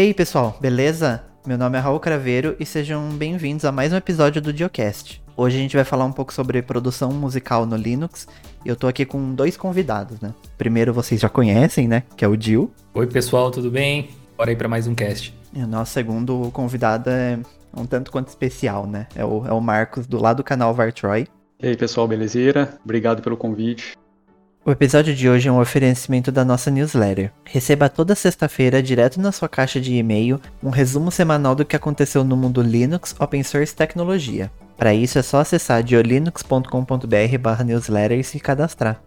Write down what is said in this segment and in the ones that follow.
E aí, pessoal, beleza? Meu nome é Raul Craveiro e sejam bem-vindos a mais um episódio do Diocast. Hoje a gente vai falar um pouco sobre produção musical no Linux e eu tô aqui com dois convidados, né? Primeiro vocês já conhecem, né? Que é o Dil. Oi, pessoal, tudo bem? Bora aí para mais um cast. E o nosso segundo convidado é um tanto quanto especial, né? É o, é o Marcos, do lado do canal Vartroy. E aí, pessoal, belezeira? Obrigado pelo convite. O episódio de hoje é um oferecimento da nossa newsletter. Receba toda sexta-feira, direto na sua caixa de e-mail, um resumo semanal do que aconteceu no mundo Linux, Open Source e tecnologia. Para isso é só acessar diolinux.com.br/newsletter e se cadastrar.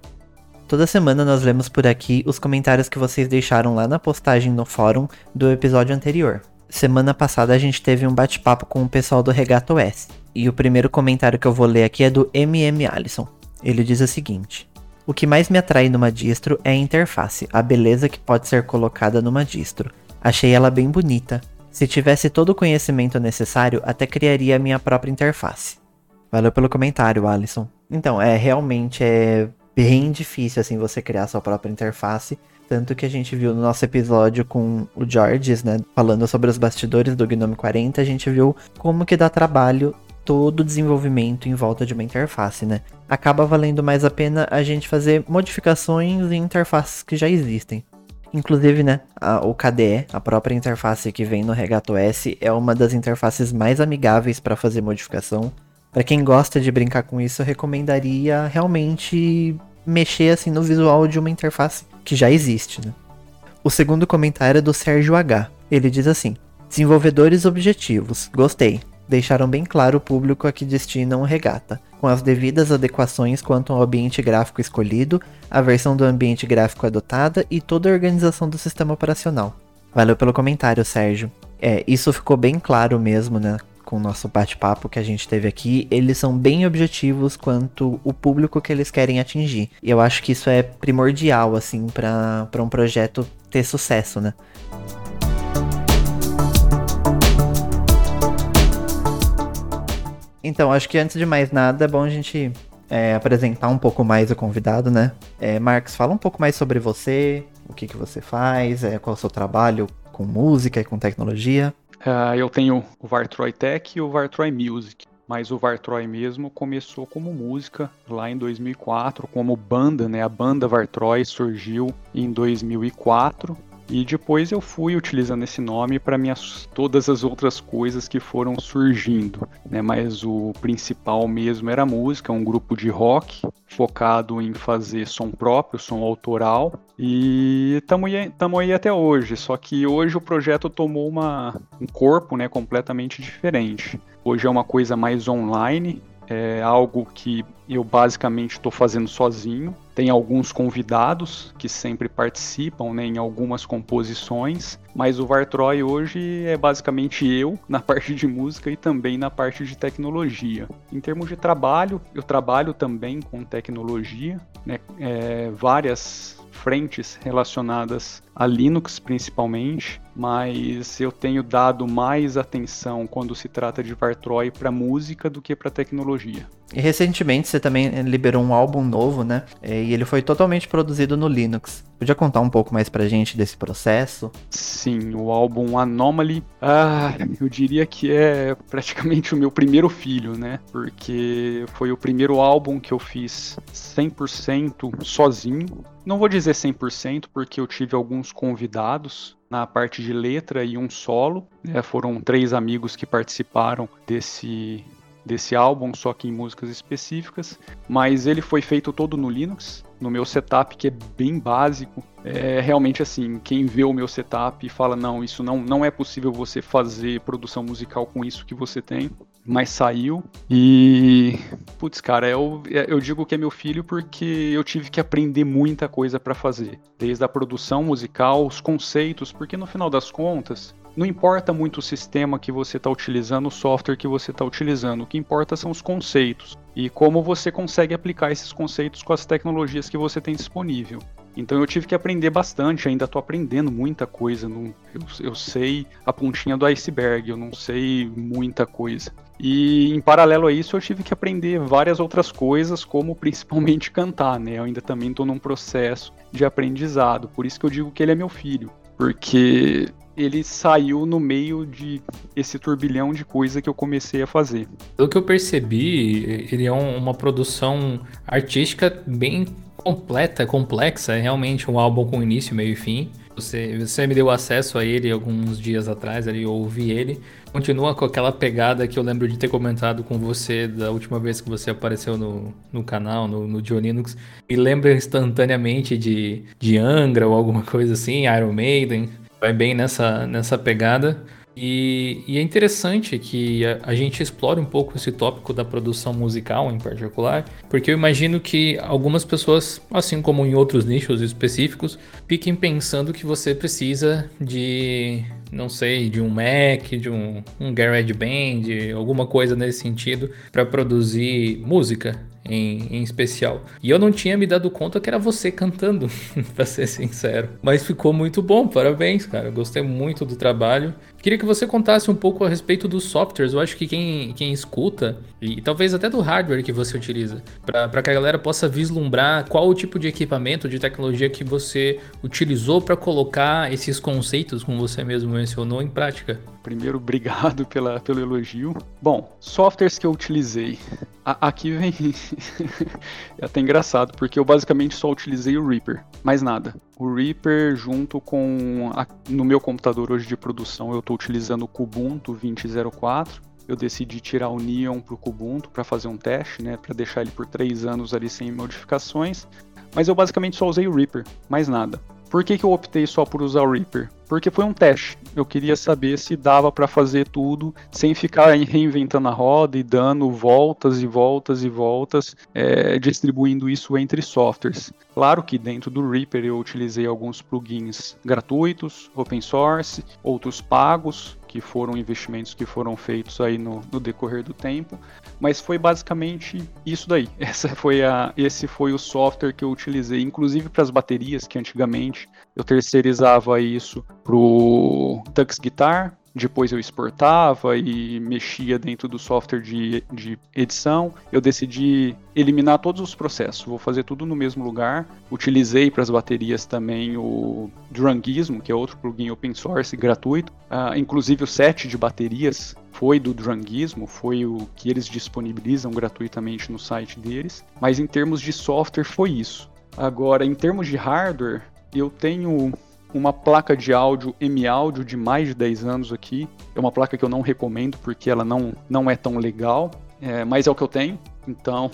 Toda semana nós lemos por aqui os comentários que vocês deixaram lá na postagem no fórum do episódio anterior. Semana passada a gente teve um bate-papo com o pessoal do Regato S. E o primeiro comentário que eu vou ler aqui é do MM Allison. Ele diz o seguinte: o que mais me atrai numa distro é a interface, a beleza que pode ser colocada numa distro. Achei ela bem bonita. Se tivesse todo o conhecimento necessário, até criaria a minha própria interface. Valeu pelo comentário, Alisson. Então, é realmente é bem difícil assim você criar sua própria interface, tanto que a gente viu no nosso episódio com o Georges, né, falando sobre os bastidores do Gnome 40, a gente viu como que dá trabalho todo o desenvolvimento em volta de uma interface, né? Acaba valendo mais a pena a gente fazer modificações em interfaces que já existem. Inclusive, né, a, o KDE, a própria interface que vem no Regato S, é uma das interfaces mais amigáveis para fazer modificação. Para quem gosta de brincar com isso, eu recomendaria realmente mexer assim no visual de uma interface que já existe, né? O segundo comentário é do Sérgio H. Ele diz assim: Desenvolvedores objetivos, gostei deixaram bem claro o público a que destinam o regata, com as devidas adequações quanto ao ambiente gráfico escolhido, a versão do ambiente gráfico adotada e toda a organização do sistema operacional. Valeu pelo comentário, Sérgio. É, isso ficou bem claro mesmo, né? Com o nosso bate-papo que a gente teve aqui, eles são bem objetivos quanto o público que eles querem atingir. E eu acho que isso é primordial, assim, para um projeto ter sucesso, né? Então, acho que antes de mais nada é bom a gente é, apresentar um pouco mais o convidado, né? É, Marcos, fala um pouco mais sobre você, o que, que você faz, é, qual é o seu trabalho com música e com tecnologia. Uh, eu tenho o Vartroy Tech e o Vartroy Music, mas o Vartroy mesmo começou como música lá em 2004, como banda, né? A banda Vartroy surgiu em 2004 e depois eu fui utilizando esse nome para todas as outras coisas que foram surgindo, né? Mas o principal mesmo era a música, um grupo de rock focado em fazer som próprio, som autoral. E estamos aí, aí até hoje, só que hoje o projeto tomou uma, um corpo né, completamente diferente. Hoje é uma coisa mais online, é algo que eu basicamente estou fazendo sozinho. Tem alguns convidados que sempre participam né, em algumas composições, mas o Vartroy hoje é basicamente eu na parte de música e também na parte de tecnologia. Em termos de trabalho, eu trabalho também com tecnologia, né, é, várias frentes relacionadas a Linux principalmente, mas eu tenho dado mais atenção quando se trata de Vartroy para música do que para tecnologia. E recentemente você também liberou um álbum novo, né? E ele foi totalmente produzido no Linux. Podia contar um pouco mais pra gente desse processo? Sim, o álbum Anomaly, ah, eu diria que é praticamente o meu primeiro filho, né? Porque foi o primeiro álbum que eu fiz 100% sozinho. Não vou dizer 100% porque eu tive alguns convidados na parte de letra e um solo. Né? Foram três amigos que participaram desse desse álbum, só que em músicas específicas, mas ele foi feito todo no Linux, no meu setup que é bem básico. É realmente assim, quem vê o meu setup fala não, isso não não é possível você fazer produção musical com isso que você tem, mas saiu e putz, cara, eu eu digo que é meu filho porque eu tive que aprender muita coisa para fazer, desde a produção musical, os conceitos, porque no final das contas, não importa muito o sistema que você está utilizando, o software que você está utilizando, o que importa são os conceitos e como você consegue aplicar esses conceitos com as tecnologias que você tem disponível. Então eu tive que aprender bastante, ainda estou aprendendo muita coisa. Não, eu, eu, sei a pontinha do iceberg, eu não sei muita coisa. E em paralelo a isso eu tive que aprender várias outras coisas, como principalmente cantar, né? Eu ainda também estou num processo de aprendizado, por isso que eu digo que ele é meu filho. Porque ele saiu no meio de esse turbilhão de coisa que eu comecei a fazer. Pelo que eu percebi, ele é um, uma produção artística bem completa, complexa, é realmente um álbum com início, meio e fim. Você, você me deu acesso a ele alguns dias atrás, ali, eu ouvi ele. Continua com aquela pegada que eu lembro de ter comentado com você da última vez que você apareceu no, no canal, no, no Diolinux. Me lembra instantaneamente de, de Angra ou alguma coisa assim, Iron Maiden. Vai bem nessa, nessa pegada. E, e, é interessante que a, a, gente explore um pouco esse tópico da produção musical em particular, porque eu imagino que algumas pessoas, assim como em outros nichos específicos, fiquem pensando que você precisa de, não sei, de um Mac, de um, um GarageBand, alguma coisa nesse sentido, para produzir música em, em especial. E eu não tinha me dado conta que era você cantando, pra ser sincero. Mas ficou muito bom, parabéns, cara. Gostei muito do trabalho. Queria que você contasse um pouco a respeito dos softwares. Eu acho que quem, quem escuta, e talvez até do hardware que você utiliza, para que a galera possa vislumbrar qual o tipo de equipamento, de tecnologia que você utilizou para colocar esses conceitos, como você mesmo mencionou, em prática. Primeiro, obrigado pela, pelo elogio. Bom, softwares que eu utilizei. A, aqui vem. é até engraçado, porque eu basicamente só utilizei o Reaper, mais nada. O Reaper, junto com. A, no meu computador hoje de produção, eu estou utilizando o Kubuntu 2004. Eu decidi tirar o Neon para o Kubuntu para fazer um teste, né, para deixar ele por três anos ali sem modificações. Mas eu basicamente só usei o Reaper, mais nada. Por que, que eu optei só por usar o Reaper? Porque foi um teste. Eu queria saber se dava para fazer tudo sem ficar reinventando a roda e dando voltas e voltas e voltas, é, distribuindo isso entre softwares. Claro que dentro do Reaper eu utilizei alguns plugins gratuitos, open source, outros pagos, que foram investimentos que foram feitos aí no, no, decorrer do tempo, mas foi basicamente isso daí. Essa foi a, esse foi o software que eu utilizei, inclusive para as baterias, que antigamente eu terceirizava isso pro Tux Guitar, depois eu exportava e mexia dentro do software de, de edição. Eu decidi eliminar todos os processos, vou fazer tudo no mesmo lugar. Utilizei para as baterias também o Drungismo, que é outro plugin open source gratuito. Uh, inclusive o set de baterias foi do Drungismo, foi o que eles disponibilizam gratuitamente no site deles. Mas em termos de software foi isso. Agora, em termos de hardware, eu tenho uma placa de áudio M-Audio de mais de 10 anos aqui. É uma placa que eu não recomendo porque ela não, não é tão legal, é, mas é o que eu tenho. Então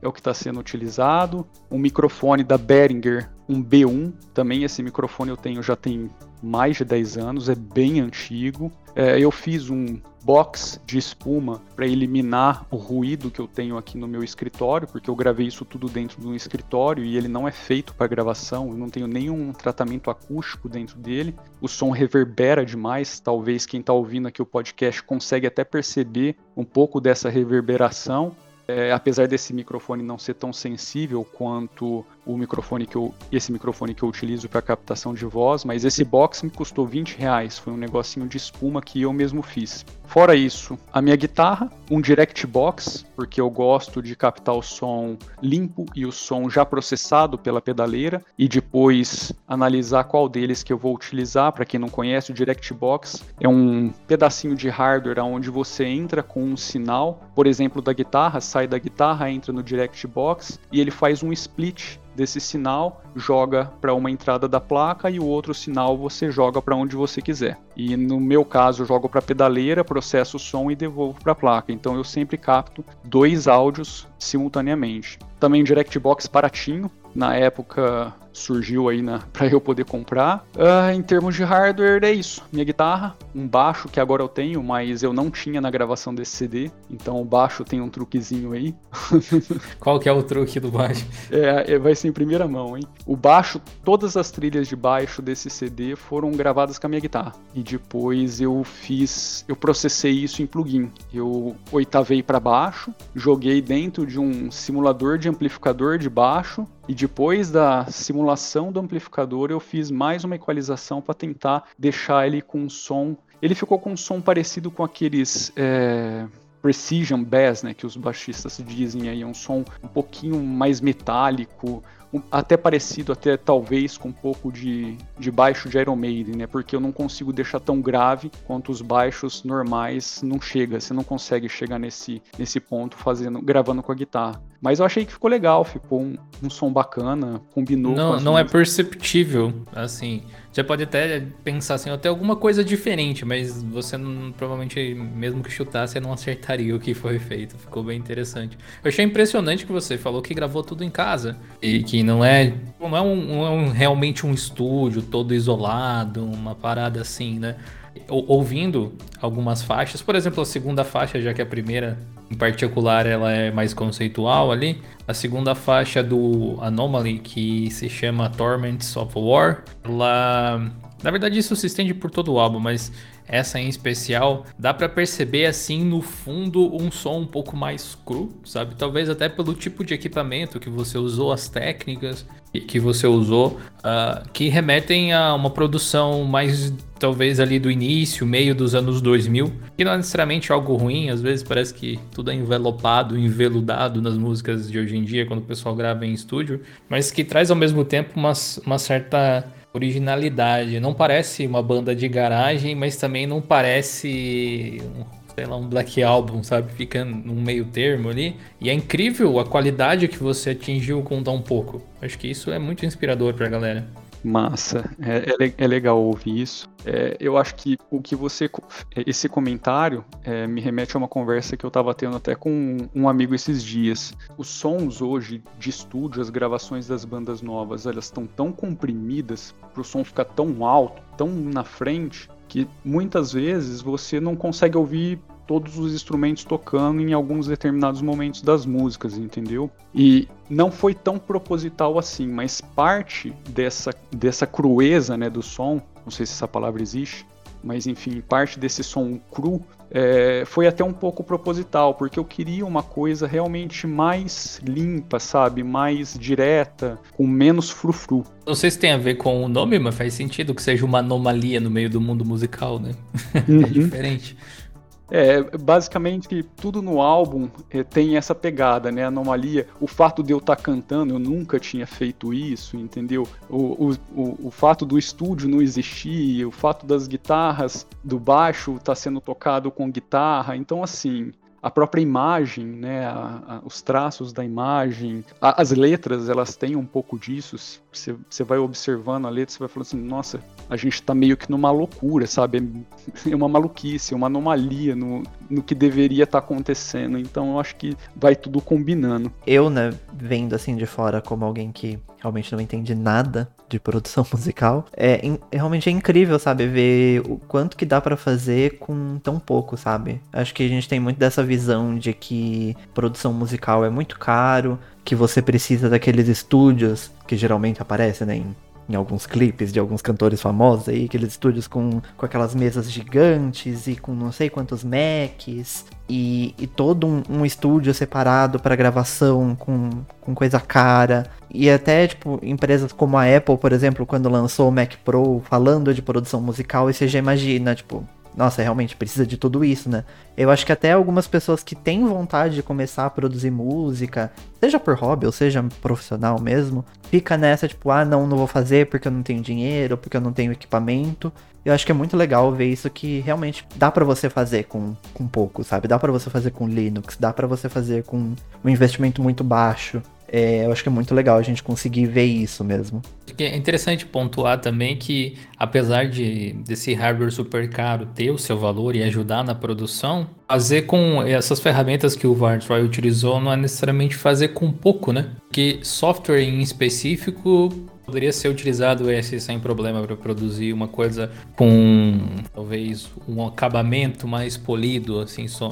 é o que está sendo utilizado. Um microfone da Behringer, um B1. Também esse microfone eu tenho já tem mais de 10 anos, é bem antigo. É, eu fiz um box de espuma para eliminar o ruído que eu tenho aqui no meu escritório, porque eu gravei isso tudo dentro de um escritório e ele não é feito para gravação, eu não tenho nenhum tratamento acústico dentro dele. O som reverbera demais, talvez quem está ouvindo aqui o podcast consegue até perceber um pouco dessa reverberação. É, apesar desse microfone não ser tão sensível quanto o microfone que eu, esse microfone que eu utilizo para captação de voz, mas esse box me custou 20 reais, foi um negocinho de espuma que eu mesmo fiz. Fora isso, a minha guitarra, um direct box, porque eu gosto de captar o som limpo e o som já processado pela pedaleira e depois analisar qual deles que eu vou utilizar. Para quem não conhece, o direct box é um pedacinho de hardware onde você entra com um sinal, por exemplo, da guitarra, sai da guitarra, entra no direct box e ele faz um split desse sinal, joga para uma entrada da placa e o outro sinal você joga para onde você quiser. E no meu caso, eu jogo para pedaleira, processo o som e devolvo para a placa. Então eu sempre capto dois áudios simultaneamente. Também DirectBox baratinho, na época surgiu aí para eu poder comprar. Uh, em termos de hardware, é isso. Minha guitarra, um baixo que agora eu tenho, mas eu não tinha na gravação desse CD. Então o baixo tem um truquezinho aí. Qual que é o truque do baixo? É, é, vai ser em primeira mão, hein? O baixo, todas as trilhas de baixo desse CD foram gravadas com a minha guitarra. E depois eu fiz, eu processei isso em plugin. Eu oitavei para baixo, joguei dentro de um simulador de amplificador de baixo e depois da simulação do amplificador, eu fiz mais uma equalização para tentar deixar ele com um som. Ele ficou com um som parecido com aqueles. É precision bass, né, que os baixistas dizem aí, é um som um pouquinho mais metálico, até parecido, até talvez com um pouco de, de baixo de Iron Maiden, né? Porque eu não consigo deixar tão grave quanto os baixos normais não chega. Você não consegue chegar nesse, nesse ponto fazendo, gravando com a guitarra. Mas eu achei que ficou legal, ficou um, um som bacana, combinou. Não, não é perceptível, assim. Você pode até pensar assim, até alguma coisa diferente, mas você não, provavelmente, mesmo que chutar, você não acertaria o que foi feito. Ficou bem interessante. Eu achei impressionante que você falou que gravou tudo em casa. E que não é, não é, um, não é um, realmente um estúdio todo isolado, uma parada assim, né? Ouvindo algumas faixas, por exemplo, a segunda faixa, já que a primeira em particular ela é mais conceitual ali. A segunda faixa do Anomaly, que se chama Torments of War, ela. Na verdade, isso se estende por todo o álbum, mas essa em especial, dá para perceber assim no fundo um som um pouco mais cru, sabe? Talvez até pelo tipo de equipamento que você usou, as técnicas que você usou, uh, que remetem a uma produção mais talvez ali do início, meio dos anos 2000, que não é necessariamente algo ruim, às vezes parece que tudo é envelopado, enveludado nas músicas de hoje em dia, quando o pessoal grava em estúdio, mas que traz ao mesmo tempo uma, uma certa originalidade. Não parece uma banda de garagem, mas também não parece sei lá, um Black Album, sabe? Fica num meio termo ali. E é incrível a qualidade que você atingiu com tão pouco. Acho que isso é muito inspirador pra galera. Massa, é, é, é legal ouvir isso. É, eu acho que o que você. Esse comentário é, me remete a uma conversa que eu estava tendo até com um amigo esses dias. Os sons hoje de estúdio, as gravações das bandas novas, elas estão tão comprimidas para o som ficar tão alto, tão na frente, que muitas vezes você não consegue ouvir todos os instrumentos tocando em alguns determinados momentos das músicas, entendeu? E não foi tão proposital assim, mas parte dessa, dessa crueza né, do som, não sei se essa palavra existe, mas enfim, parte desse som cru é, foi até um pouco proposital, porque eu queria uma coisa realmente mais limpa, sabe? Mais direta, com menos frufru. Não sei se tem a ver com o nome, mas faz sentido que seja uma anomalia no meio do mundo musical, né? Uhum. é diferente. É, basicamente, tudo no álbum é, tem essa pegada, né? Anomalia. O fato de eu estar tá cantando, eu nunca tinha feito isso, entendeu? O, o, o, fato do estúdio não existir, o fato das guitarras, do baixo estar tá sendo tocado com guitarra. Então, assim, a própria imagem, né, a, a, os traços da imagem, a, as letras, elas têm um pouco disso. Você, você vai observando a letra, você vai falando assim, nossa, a gente está meio que numa loucura, sabe? É uma maluquice, é uma anomalia no, no que deveria estar tá acontecendo. Então eu acho que vai tudo combinando. Eu, né, vendo assim de fora como alguém que realmente não entende nada de produção musical, é realmente é incrível, sabe, ver o quanto que dá para fazer com tão pouco, sabe? Acho que a gente tem muito dessa visão de que produção musical é muito caro, que você precisa daqueles estúdios que geralmente aparecem, né, em em alguns clipes de alguns cantores famosos aí, aqueles estúdios com, com aquelas mesas gigantes e com não sei quantos Macs e, e todo um, um estúdio separado para gravação com, com coisa cara. E até, tipo, empresas como a Apple, por exemplo, quando lançou o Mac Pro falando de produção musical, e você já imagina, tipo, nossa, realmente precisa de tudo isso, né? Eu acho que até algumas pessoas que têm vontade de começar a produzir música, seja por hobby ou seja profissional mesmo, fica nessa tipo, ah, não, não vou fazer porque eu não tenho dinheiro, porque eu não tenho equipamento. Eu acho que é muito legal ver isso que realmente dá para você fazer com, com pouco, sabe? Dá para você fazer com Linux, dá para você fazer com um investimento muito baixo. É, eu acho que é muito legal a gente conseguir ver isso mesmo. É interessante pontuar também que, apesar de desse hardware super caro ter o seu valor e ajudar na produção, fazer com essas ferramentas que o Vartroy utilizou não é necessariamente fazer com pouco, né? Porque software em específico poderia ser utilizado esse sem problema para produzir uma coisa com talvez um acabamento mais polido, assim, so,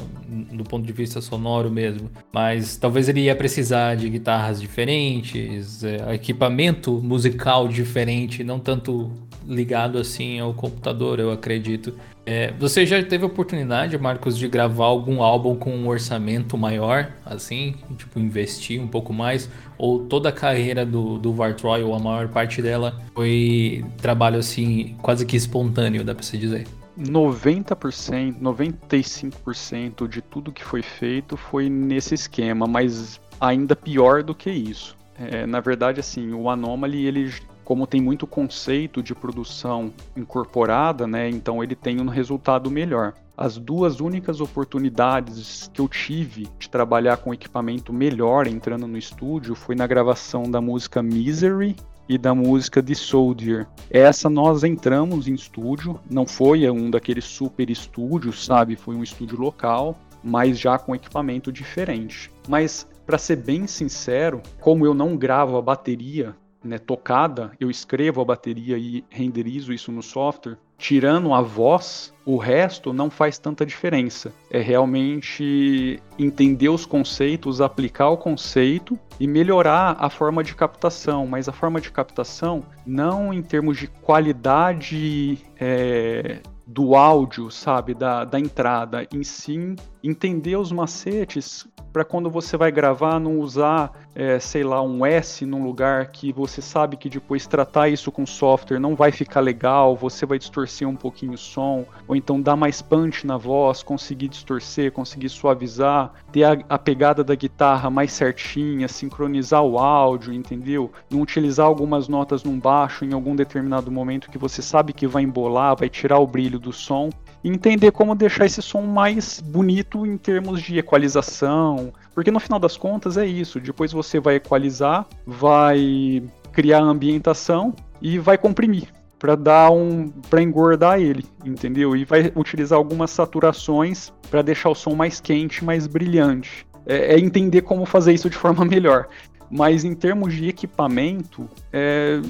do ponto de vista sonoro mesmo. Mas talvez ele ia precisar de guitarras diferentes, é, equipamento musical diferente, não tanto ligado assim ao computador, eu acredito. É, você já teve oportunidade, Marcos, de gravar algum álbum com um orçamento maior, assim, tipo, investir um pouco mais? Ou toda a carreira do, do Vartroy, ou a maior parte dela, foi trabalho, assim, quase que espontâneo, dá pra se dizer? 90%, 95% de tudo que foi feito foi nesse esquema, mas ainda pior do que isso. É, na verdade, assim, o Anomaly, ele, como tem muito conceito de produção incorporada, né, então ele tem um resultado melhor. As duas únicas oportunidades que eu tive de trabalhar com equipamento melhor entrando no estúdio foi na gravação da música Misery e da música de Soldier. Essa nós entramos em estúdio, não foi um daqueles super estúdios, sabe? Foi um estúdio local, mas já com equipamento diferente. Mas para ser bem sincero, como eu não gravo a bateria né, tocada, eu escrevo a bateria e renderizo isso no software, tirando a voz, o resto não faz tanta diferença. É realmente entender os conceitos, aplicar o conceito e melhorar a forma de captação. Mas a forma de captação, não em termos de qualidade é, do áudio, sabe, da, da entrada, em si entender os macetes para quando você vai gravar não usar, é, sei lá, um S num lugar que você sabe que depois tratar isso com software não vai ficar legal, você vai distorcer um pouquinho o som, ou então dar mais punch na voz, conseguir distorcer, conseguir suavizar, ter a, a pegada da guitarra mais certinha, sincronizar o áudio, entendeu? Não utilizar algumas notas num baixo em algum determinado momento que você sabe que vai embolar, vai tirar o brilho do som e entender como deixar esse som mais bonito em termos de equalização, porque no final das contas é isso. Depois você vai equalizar, vai criar ambientação e vai comprimir para dar um para engordar ele, entendeu? E vai utilizar algumas saturações para deixar o som mais quente, mais brilhante. É, é, entender como fazer isso de forma melhor. Mas em termos de equipamento, é,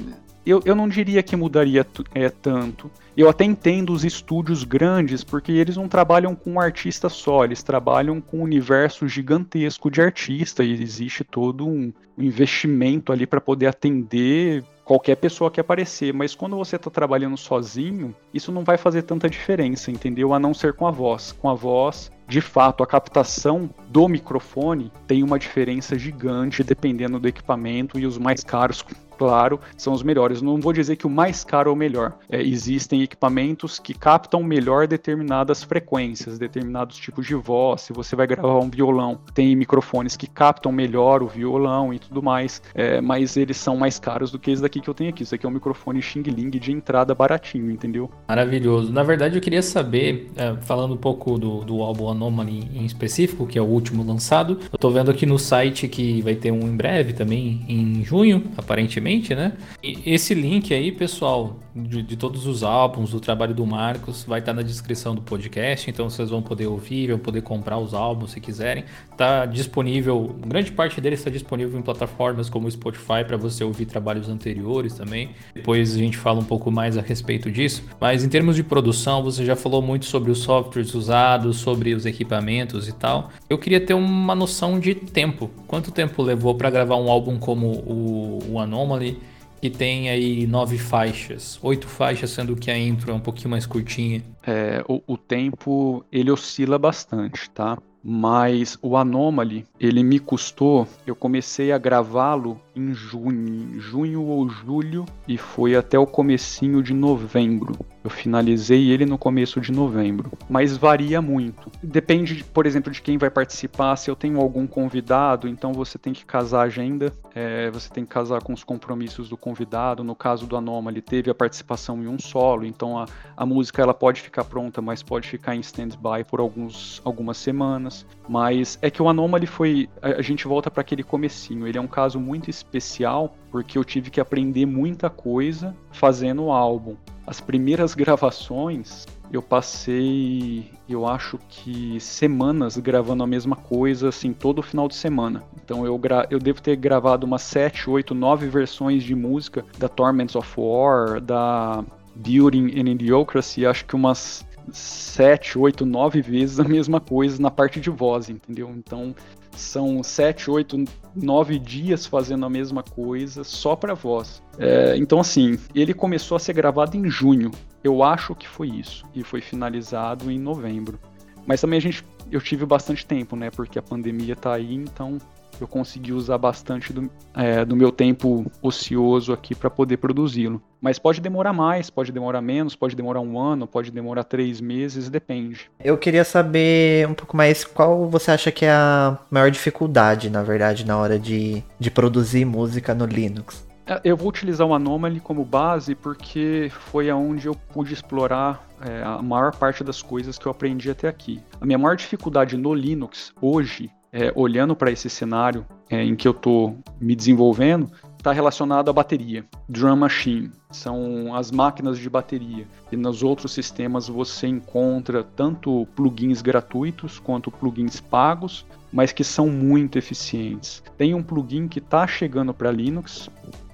eu, eu não diria que mudaria é, tanto. Eu até entendo os estúdios grandes, porque eles não trabalham com um artista só, eles trabalham com um universo gigantesco de artista e existe todo um investimento ali para poder atender qualquer pessoa que aparecer, mas quando você está trabalhando sozinho, isso não vai fazer tanta diferença, entendeu? A não ser com a voz. Com a voz, de fato, a captação do microfone tem uma diferença gigante dependendo do equipamento e os mais caros claro, são os melhores. Não vou dizer que o mais caro é o melhor. É, existem equipamentos que captam melhor determinadas frequências, determinados tipos de voz. Se você vai gravar um violão, tem microfones que captam melhor o violão e tudo mais, é, mas eles são mais caros do que esse daqui que eu tenho aqui. Isso aqui é um microfone Xing Ling de entrada baratinho, entendeu? Maravilhoso. Na verdade, eu queria saber, é, falando um pouco do, do álbum Anomaly em específico, que é o último lançado, eu tô vendo aqui no site que vai ter um em breve também, em junho, aparentemente né? E esse link aí, pessoal, de, de, todos os álbuns, do trabalho do Marcos, vai estar tá na descrição do podcast, então vocês vão poder ouvir, vão poder comprar os álbuns se quiserem. Tá disponível, grande parte deles está disponível em plataformas como o Spotify para você ouvir trabalhos anteriores também. Depois a gente fala um pouco mais a respeito disso. Mas em termos de produção, você já falou muito sobre os softwares usados, sobre os equipamentos e tal. Eu queria ter uma noção de tempo. Quanto tempo levou para gravar um álbum como o, o Anomaly? Que tem aí nove faixas, oito faixas, sendo que a intro é um pouquinho mais curtinha. É, o, o tempo ele oscila bastante, tá? Mas o Anomaly, ele me custou, eu comecei a gravá-lo em junho, junho ou julho e foi até o comecinho de novembro. Eu finalizei ele no começo de novembro, mas varia muito. Depende, por exemplo, de quem vai participar. Se eu tenho algum convidado, então você tem que casar a agenda, é, você tem que casar com os compromissos do convidado. No caso do Anomaly, teve a participação em um solo, então a, a música ela pode ficar pronta, mas pode ficar em stand-by por alguns, algumas semanas. Mas é que o Anomaly foi, a, a gente volta para aquele comecinho. Ele é um caso muito especial porque eu tive que aprender muita coisa fazendo o álbum. As primeiras gravações eu passei, eu acho que semanas gravando a mesma coisa, assim, todo final de semana. Então eu, eu devo ter gravado umas 7, 8, 9 versões de música da Torments of War, da Building and Idiocracy, acho que umas 7, 8, 9 vezes a mesma coisa na parte de voz, entendeu? Então são 7, 8, 9 dias fazendo a mesma coisa só para voz. É, então, assim, ele começou a ser gravado em junho. Eu acho que foi isso. E foi finalizado em novembro. Mas também a gente, eu tive bastante tempo, né? Porque a pandemia tá aí, então eu consegui usar bastante do, é, do meu tempo ocioso aqui para poder produzi-lo. Mas pode demorar mais, pode demorar menos, pode demorar um ano, pode demorar três meses, depende. Eu queria saber um pouco mais qual você acha que é a maior dificuldade, na verdade, na hora de, de produzir música no Linux. É, eu vou utilizar o Anomaly como base porque foi aonde eu pude explorar é, a maior parte das coisas que eu aprendi até aqui. A minha maior dificuldade no Linux hoje, é, olhando para esse cenário é, em que eu estou me desenvolvendo, está relacionado à bateria. Drum Machine são as máquinas de bateria. E nos outros sistemas você encontra tanto plugins gratuitos quanto plugins pagos, mas que são muito eficientes. Tem um plugin que está chegando para Linux,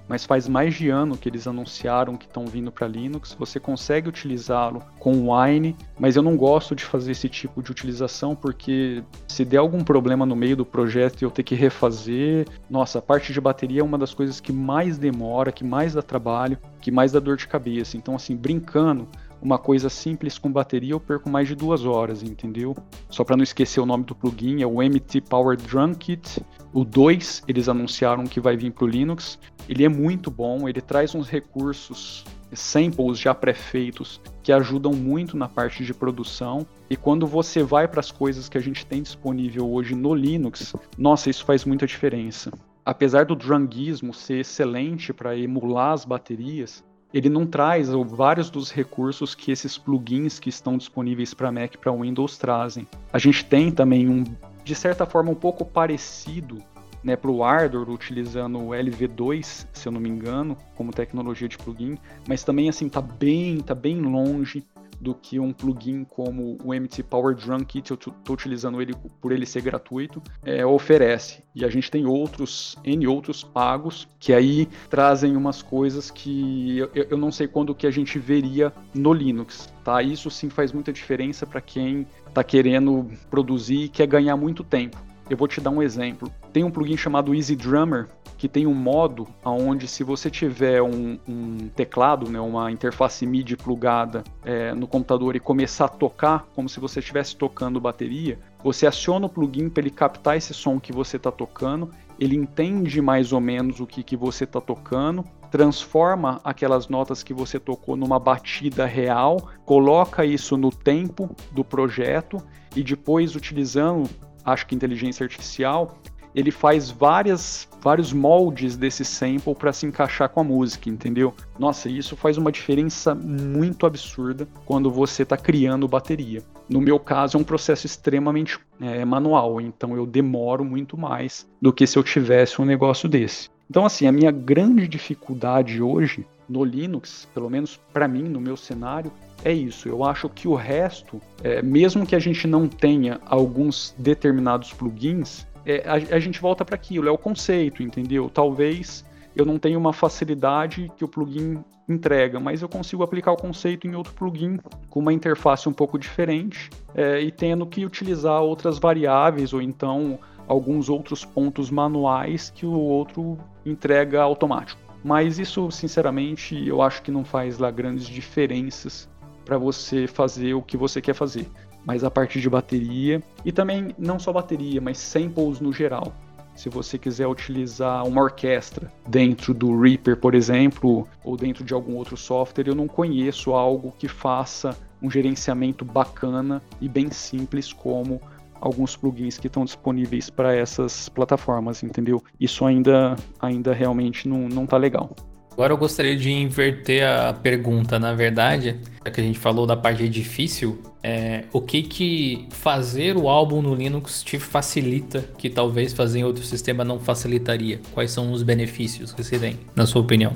mas faz mais de ano que eles anunciaram que estão vindo para Linux. Você consegue utilizá-lo com Wine, mas eu não gosto de fazer esse tipo de utilização porque se der algum problema no meio do projeto e eu ter que refazer, nossa, a parte de bateria é uma das coisas que mais demora, que mais dá trabalho, que mais dá dor de cabeça. Então, assim, brincando, uma coisa simples com bateria eu perco mais de duas horas, entendeu? Só para não esquecer o nome do plugin, é o MT Power Drum Kit. O 2 eles anunciaram que vai vir para o Linux. Ele é muito bom, ele traz uns recursos, samples já pré-feitos que ajudam muito na parte de produção. E quando você vai para as coisas que a gente tem disponível hoje no Linux, nossa, isso faz muita diferença apesar do drungismo ser excelente para emular as baterias, ele não traz vários dos recursos que esses plugins que estão disponíveis para Mac e para Windows trazem. A gente tem também um, de certa forma, um pouco parecido né, para o Ardor, utilizando o LV2, se eu não me engano, como tecnologia de plugin, mas também assim tá bem, tá bem longe do que um plugin como o MT Power Drum Kit, eu estou utilizando ele por ele ser gratuito, é, oferece. E a gente tem outros, N outros pagos, que aí trazem umas coisas que eu, eu não sei quando que a gente veria no Linux, tá? Isso sim faz muita diferença para quem está querendo produzir e quer ganhar muito tempo. Eu vou te dar um exemplo. Tem um plugin chamado Easy Drummer que tem um modo onde se você tiver um, um teclado, né, uma interface MIDI plugada é, no computador e começar a tocar como se você estivesse tocando bateria, você aciona o plugin para ele captar esse som que você está tocando, ele entende mais ou menos o que, que você está tocando, transforma aquelas notas que você tocou numa batida real, coloca isso no tempo do projeto e depois utilizando acho que inteligência artificial, ele faz várias, vários moldes desse sample para se encaixar com a música, entendeu? Nossa, isso faz uma diferença muito absurda quando você está criando bateria. No meu caso, é um processo extremamente é, manual, então eu demoro muito mais do que se eu tivesse um negócio desse. Então, assim, a minha grande dificuldade hoje no Linux, pelo menos para mim, no meu cenário, é isso. Eu acho que o resto, é, mesmo que a gente não tenha alguns determinados plugins, é, a, a, gente volta para aquilo, é o conceito, entendeu? Talvez eu não tenha uma facilidade que o plugin entrega, mas eu consigo aplicar o conceito em outro plugin com uma interface um pouco diferente é, e tendo que utilizar outras variáveis ou então alguns outros pontos manuais que o outro entrega automático. Mas isso, sinceramente, eu acho que não faz lá grandes diferenças para você fazer o que você quer fazer mas a partir de bateria e também não só bateria, mas samples no geral. Se você quiser utilizar uma orquestra dentro do Reaper, por exemplo, ou dentro de algum outro software, eu não conheço algo que faça um gerenciamento bacana e bem simples como alguns plugins que estão disponíveis para essas plataformas, entendeu? Isso ainda, ainda realmente não, não tá legal. Agora eu gostaria de inverter a pergunta, na verdade, já que a gente falou da parte difícil, é, o que que fazer o álbum no Linux te facilita que talvez fazer em outro sistema não facilitaria? Quais são os benefícios que você tem, na sua opinião?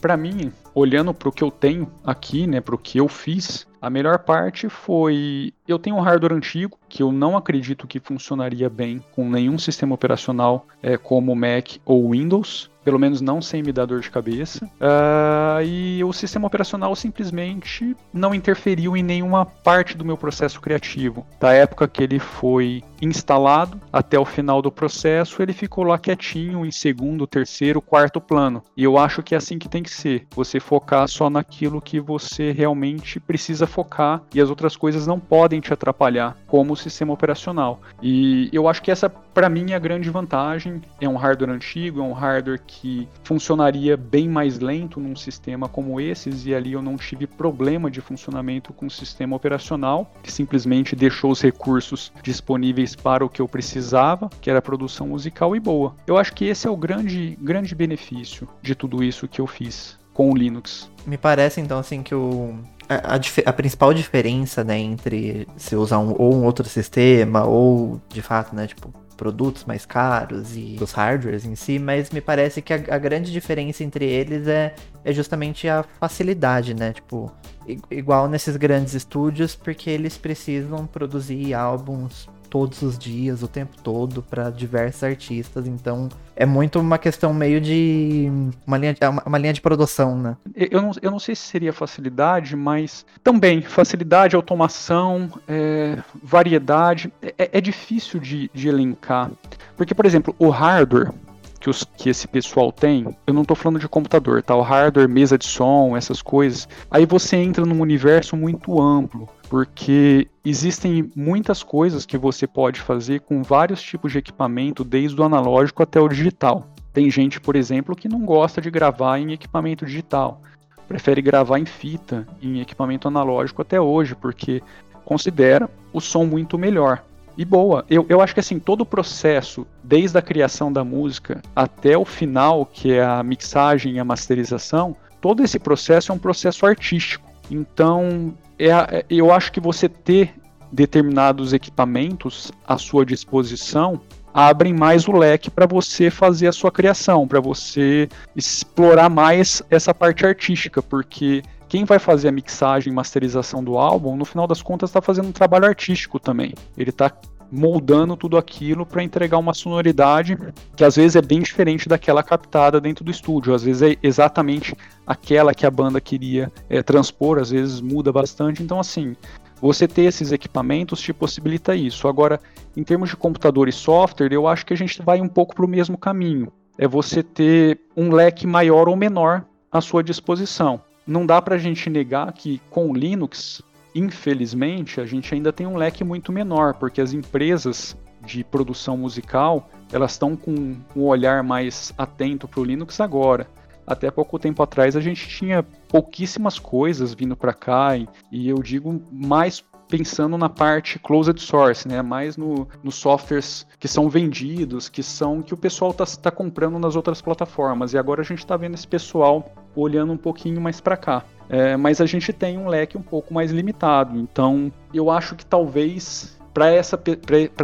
Para mim, olhando para o que eu tenho aqui, né, para o que eu fiz, a melhor parte foi eu tenho um hardware antigo que eu não acredito que funcionaria bem com nenhum sistema operacional é, como Mac ou Windows pelo menos não sem me dar dor de cabeça. Uh, e o sistema operacional simplesmente não interferiu em nenhuma parte do meu processo criativo. Da época que ele foi instalado até o final do processo, ele ficou lá quietinho em segundo, terceiro, quarto plano. E eu acho que é assim que tem que ser. Você focar só naquilo que você realmente precisa focar e as outras coisas não podem te atrapalhar, como o sistema operacional. E eu acho que essa, para mim, é a grande vantagem. É um hardware antigo, é um hardware que funcionaria bem mais lento num sistema como esses, e ali eu não tive problema de funcionamento com o sistema operacional, que simplesmente deixou os recursos disponíveis para o que eu precisava, que era produção musical e boa. Eu acho que esse é o grande, grande benefício de tudo isso que eu fiz com o Linux. Me parece então assim que o, a, a, a, principal diferença, né, entre se usar um, ou um outro sistema ou de fato, né, tipo produtos mais caros e os hardwares em si, mas me parece que a, a grande diferença entre eles é, é justamente a facilidade, né? Tipo, igual nesses grandes estúdios, porque eles precisam produzir álbuns todos os dias, o tempo todo, para diversos artistas. Então, é muito uma questão meio de. Uma linha de, uma linha de produção, né? Eu não, eu não sei se seria facilidade, mas também facilidade, automação, é, variedade. É, é difícil de, de elencar. Porque, por exemplo, o hardware que, os, que esse pessoal tem, eu não estou falando de computador, tá? O hardware, mesa de som, essas coisas. Aí você entra num universo muito amplo, porque existem muitas coisas que você pode fazer com vários tipos de equipamento, desde o analógico até o digital. Tem gente, por exemplo, que não gosta de gravar em equipamento digital, prefere gravar em fita, em equipamento analógico até hoje, porque considera o som muito melhor e boa. Eu, eu acho que assim, todo o processo, desde a criação da música até o final, que é a mixagem e a masterização, todo esse processo é um processo artístico. Então, é, é eu acho que você ter determinados equipamentos à sua disposição abrem mais o leque para você fazer a sua criação, para você explorar mais essa parte artística, porque quem vai fazer a mixagem e masterização do álbum, no final das contas, está fazendo um trabalho artístico também. Ele está moldando tudo aquilo para entregar uma sonoridade que às vezes é bem diferente daquela captada dentro do estúdio, às vezes é exatamente aquela que a banda queria é, transpor, às vezes muda bastante. Então, assim, você ter esses equipamentos te possibilita isso. Agora, em termos de computador e software, eu acho que a gente vai um pouco para o mesmo caminho. É você ter um leque maior ou menor à sua disposição não dá para a gente negar que com o Linux, infelizmente, a gente ainda tem um leque muito menor, porque as empresas de produção musical elas estão com um olhar mais atento para o Linux agora. Até pouco tempo atrás a gente tinha pouquíssimas coisas vindo para cá e eu digo mais pensando na parte closed source, né? Mais no, nos softwares que são vendidos, que são que o pessoal está tá comprando nas outras plataformas. E agora a gente está vendo esse pessoal olhando um pouquinho mais para cá. É, mas a gente tem um leque um pouco mais limitado. Então, eu acho que talvez para essa,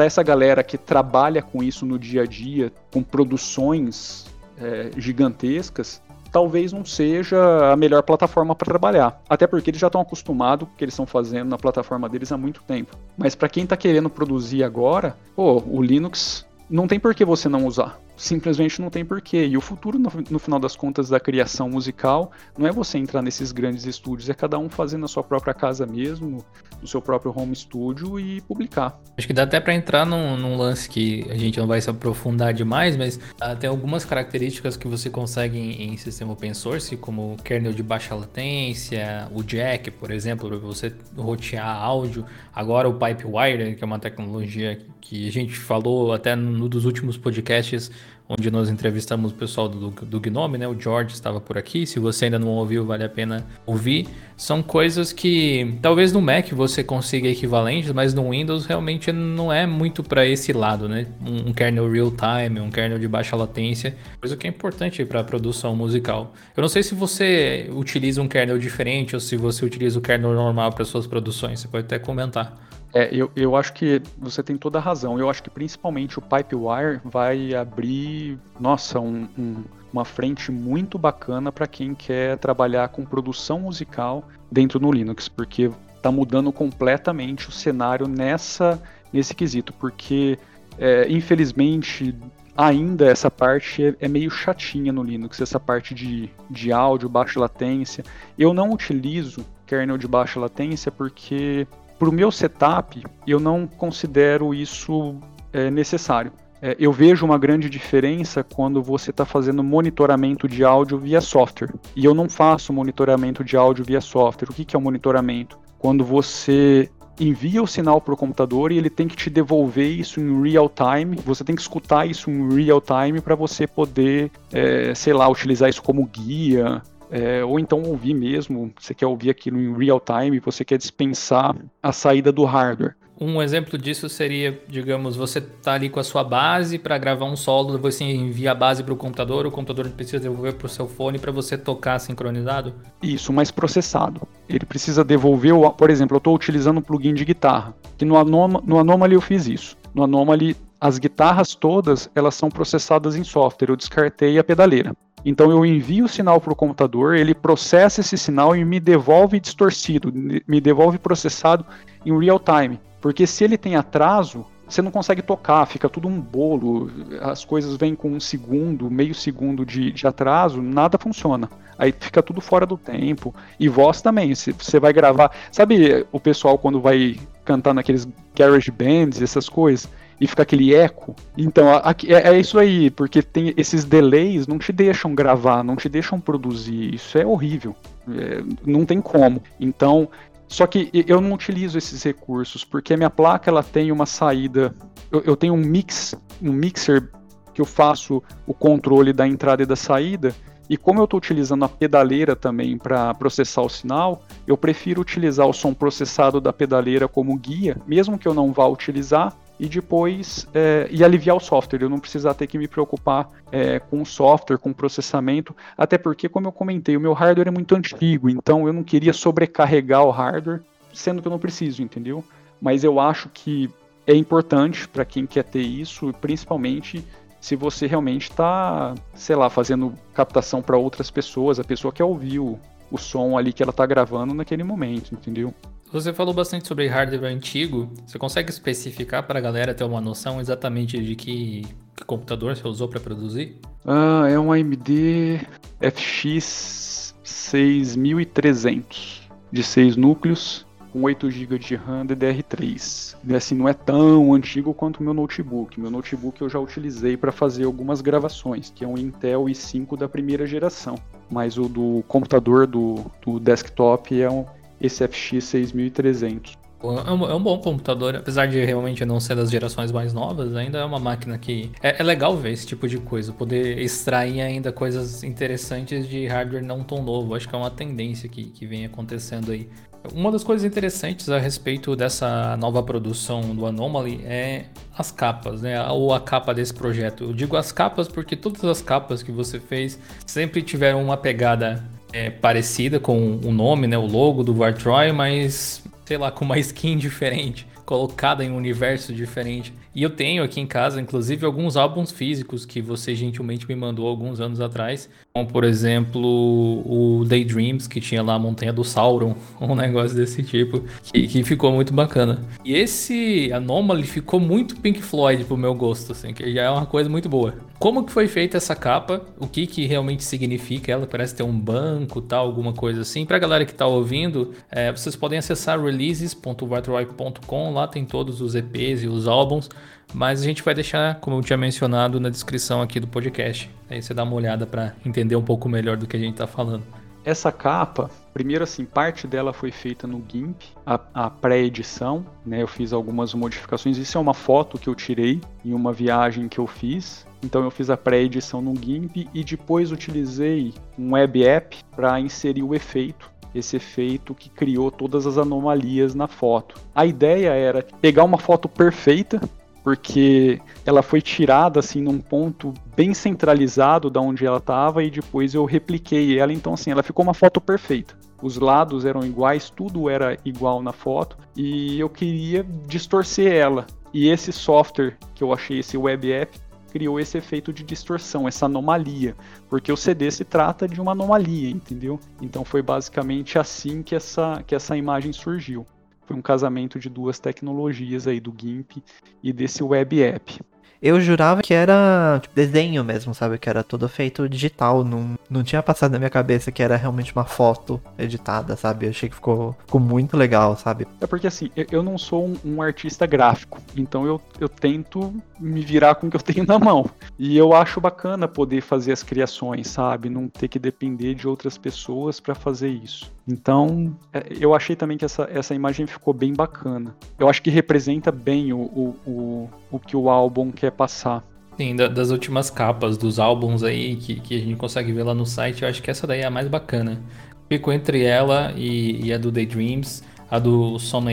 essa galera que trabalha com isso no dia a dia, com produções é, gigantescas, talvez não seja a melhor plataforma para trabalhar. Até porque eles já estão acostumados com o que eles estão fazendo na plataforma deles há muito tempo. Mas para quem está querendo produzir agora, pô, o Linux não tem por que você não usar simplesmente não tem porquê. E o futuro, no, no, final das contas, da criação musical, não é você entrar nesses grandes estúdios, é cada um fazendo a sua própria casa mesmo, no seu próprio home studio e publicar. Acho que dá até para entrar num, num, lance que a gente não vai se aprofundar demais, mas ah, tem algumas características que você consegue em, em sistema open source, como o kernel de baixa latência, o jack, por exemplo, para você rotear áudio. Agora o Pipewire, que é uma tecnologia que a gente falou até no dos últimos podcasts onde nós entrevistamos o pessoal do, do Gnome, né? O George estava por aqui. Se você ainda não ouviu, vale a pena ouvir. São coisas que talvez no Mac você consiga equivalentes, mas no Windows realmente não é muito para esse lado, né? Um, um kernel real time, um kernel de baixa latência, coisa que é importante para a produção musical. Eu não sei se você utiliza um kernel diferente ou se você utiliza o kernel normal para suas produções. Você pode até comentar. É, eu, eu acho que você tem toda a razão. Eu acho que principalmente o Pipewire vai abrir, nossa, um, um, uma frente muito bacana para quem quer trabalhar com produção musical dentro do Linux, porque está mudando completamente o cenário nessa nesse quesito, porque é, infelizmente ainda essa parte é, é, meio chatinha no Linux, essa parte de, de áudio, baixa latência. Eu não utilizo kernel de baixa latência porque para o meu setup, eu não considero isso é, necessário. É, eu vejo uma grande diferença quando você está fazendo monitoramento de áudio via software. E eu não faço monitoramento de áudio via software. O que, que é o monitoramento? Quando você envia o sinal para o computador e ele tem que te devolver isso em real time. Você tem que escutar isso em real time para você poder, é, sei lá, utilizar isso como guia. É, ou então ouvir mesmo, você quer ouvir aquilo em real time, você quer dispensar a saída do hardware. Um exemplo disso seria, digamos, você tá ali com a sua base para gravar um solo, você envia a base para o computador, o computador precisa devolver para o seu fone para você tocar sincronizado? Isso, mas processado. Ele precisa devolver, o, por exemplo, eu estou utilizando um plugin de guitarra, que no, Anom no Anomaly eu fiz isso. No Anomaly, as guitarras todas, elas são processadas em software, eu descartei a pedaleira. Então eu envio o sinal para o computador, ele processa esse sinal e me devolve distorcido, me devolve processado em real time. Porque se ele tem atraso, você não consegue tocar, fica tudo um bolo, as coisas vêm com um segundo, meio segundo de, de atraso, nada funciona. Aí fica tudo fora do tempo. E voz também, você vai gravar. Sabe o pessoal quando vai cantar naqueles garage bands, essas coisas, e fica aquele eco? Então, é, é, isso aí, porque tem esses delays não te deixam gravar, não te deixam produzir. Isso é horrível. É, não tem como. Então, só que eu não utilizo esses recursos, porque a minha placa ela tem uma saída. Eu, eu tenho um mix, um mixer que eu faço o controle da entrada e da saída. E como eu estou utilizando a pedaleira também para processar o sinal, eu prefiro utilizar o som processado da pedaleira como guia, mesmo que eu não vá utilizar, e depois é, e aliviar o software, eu não precisar ter que me preocupar é, com o software, com o processamento, até porque, como eu comentei, o meu hardware é muito antigo, então eu não queria sobrecarregar o hardware, sendo que eu não preciso, entendeu? Mas eu acho que é importante para quem quer ter isso, principalmente se você realmente está, sei lá, fazendo captação para outras pessoas, a pessoa quer ouvir o, o som ali que ela está gravando naquele momento, entendeu? Você falou bastante sobre hardware antigo. Você consegue especificar para a galera ter uma noção exatamente de que, que computador você usou para produzir? Ah, é um AMD FX 6300 de 6 núcleos com 8 GB de RAM DDR3. E assim, não é tão antigo quanto o meu notebook. Meu notebook eu já utilizei para fazer algumas gravações, que é um Intel i5 da primeira geração. Mas o do computador do, do desktop é um, esse FX 6300. É um, é um, bom computador, apesar de realmente não ser das gerações mais novas, ainda é uma máquina que. É, é, legal ver esse tipo de coisa, poder extrair ainda coisas interessantes de hardware não tão novo. Acho que é uma tendência que, que vem acontecendo aí. Uma das coisas interessantes a respeito dessa nova produção do Anomaly é as capas, né? Ou a capa desse projeto. Eu digo as capas porque todas as capas que você fez sempre tiveram uma pegada é, parecida com o nome, né, o logo do Vartroy, mas sei lá, com uma skin diferente, colocada em um universo diferente. E eu tenho aqui em casa, inclusive, alguns álbuns físicos que você gentilmente me mandou alguns anos atrás. Como, por exemplo, o Daydreams, que tinha lá a Montanha do Sauron, um negócio desse tipo, que, que ficou muito bacana. E esse Anomaly ficou muito Pink Floyd pro meu gosto, assim, que já é uma coisa muito boa. Como que foi feita essa capa? O que que realmente significa ela? Parece ter um banco, tal, alguma coisa assim. Pra galera que tá ouvindo, é, vocês podem acessar releases.vartroy.com, lá tem todos os EPs e os álbuns. Mas a gente vai deixar, como eu tinha mencionado, na descrição aqui do podcast. Aí você dá uma olhada para entender um pouco melhor do que a gente está falando. Essa capa, primeiro assim, parte dela foi feita no GIMP, a, a pré-edição, né? Eu fiz algumas modificações. Isso é uma foto que eu tirei em uma viagem que eu fiz. Então eu fiz a pré-edição no GIMP e depois utilizei um web app para inserir o efeito esse efeito que criou todas as anomalias na foto. A ideia era pegar uma foto perfeita, porque ela foi tirada assim num ponto bem centralizado da onde ela estava e depois eu repliquei ela, então assim, ela ficou uma foto perfeita. Os lados eram iguais, tudo era igual na foto e eu queria distorcer ela. E esse software que eu achei, esse web app, criou esse efeito de distorção, essa anomalia, porque o CD se trata de uma anomalia, entendeu? Então foi basicamente assim que essa, que essa imagem surgiu. Foi um casamento de duas tecnologias aí do GIMP e desse web app. Eu jurava que era tipo, desenho mesmo, sabe? Que era todo feito digital. Não, não tinha passado na minha cabeça que era realmente uma foto editada, sabe? Eu achei que ficou, ficou muito legal, sabe? É porque assim, eu não sou um, um artista gráfico, então eu, eu tento me virar com o que eu tenho na mão. E eu acho bacana poder fazer as criações, sabe? Não ter que depender de outras pessoas para fazer isso. Então, é, eu achei também que essa, essa imagem ficou bem bacana. Eu acho que representa bem o, o, o, o que o álbum quer passar. Sim, das últimas capas dos álbuns aí que, que a gente consegue ver lá no site, eu acho que essa daí é a mais bacana. Fico entre ela e, e a do Daydreams. A do Son,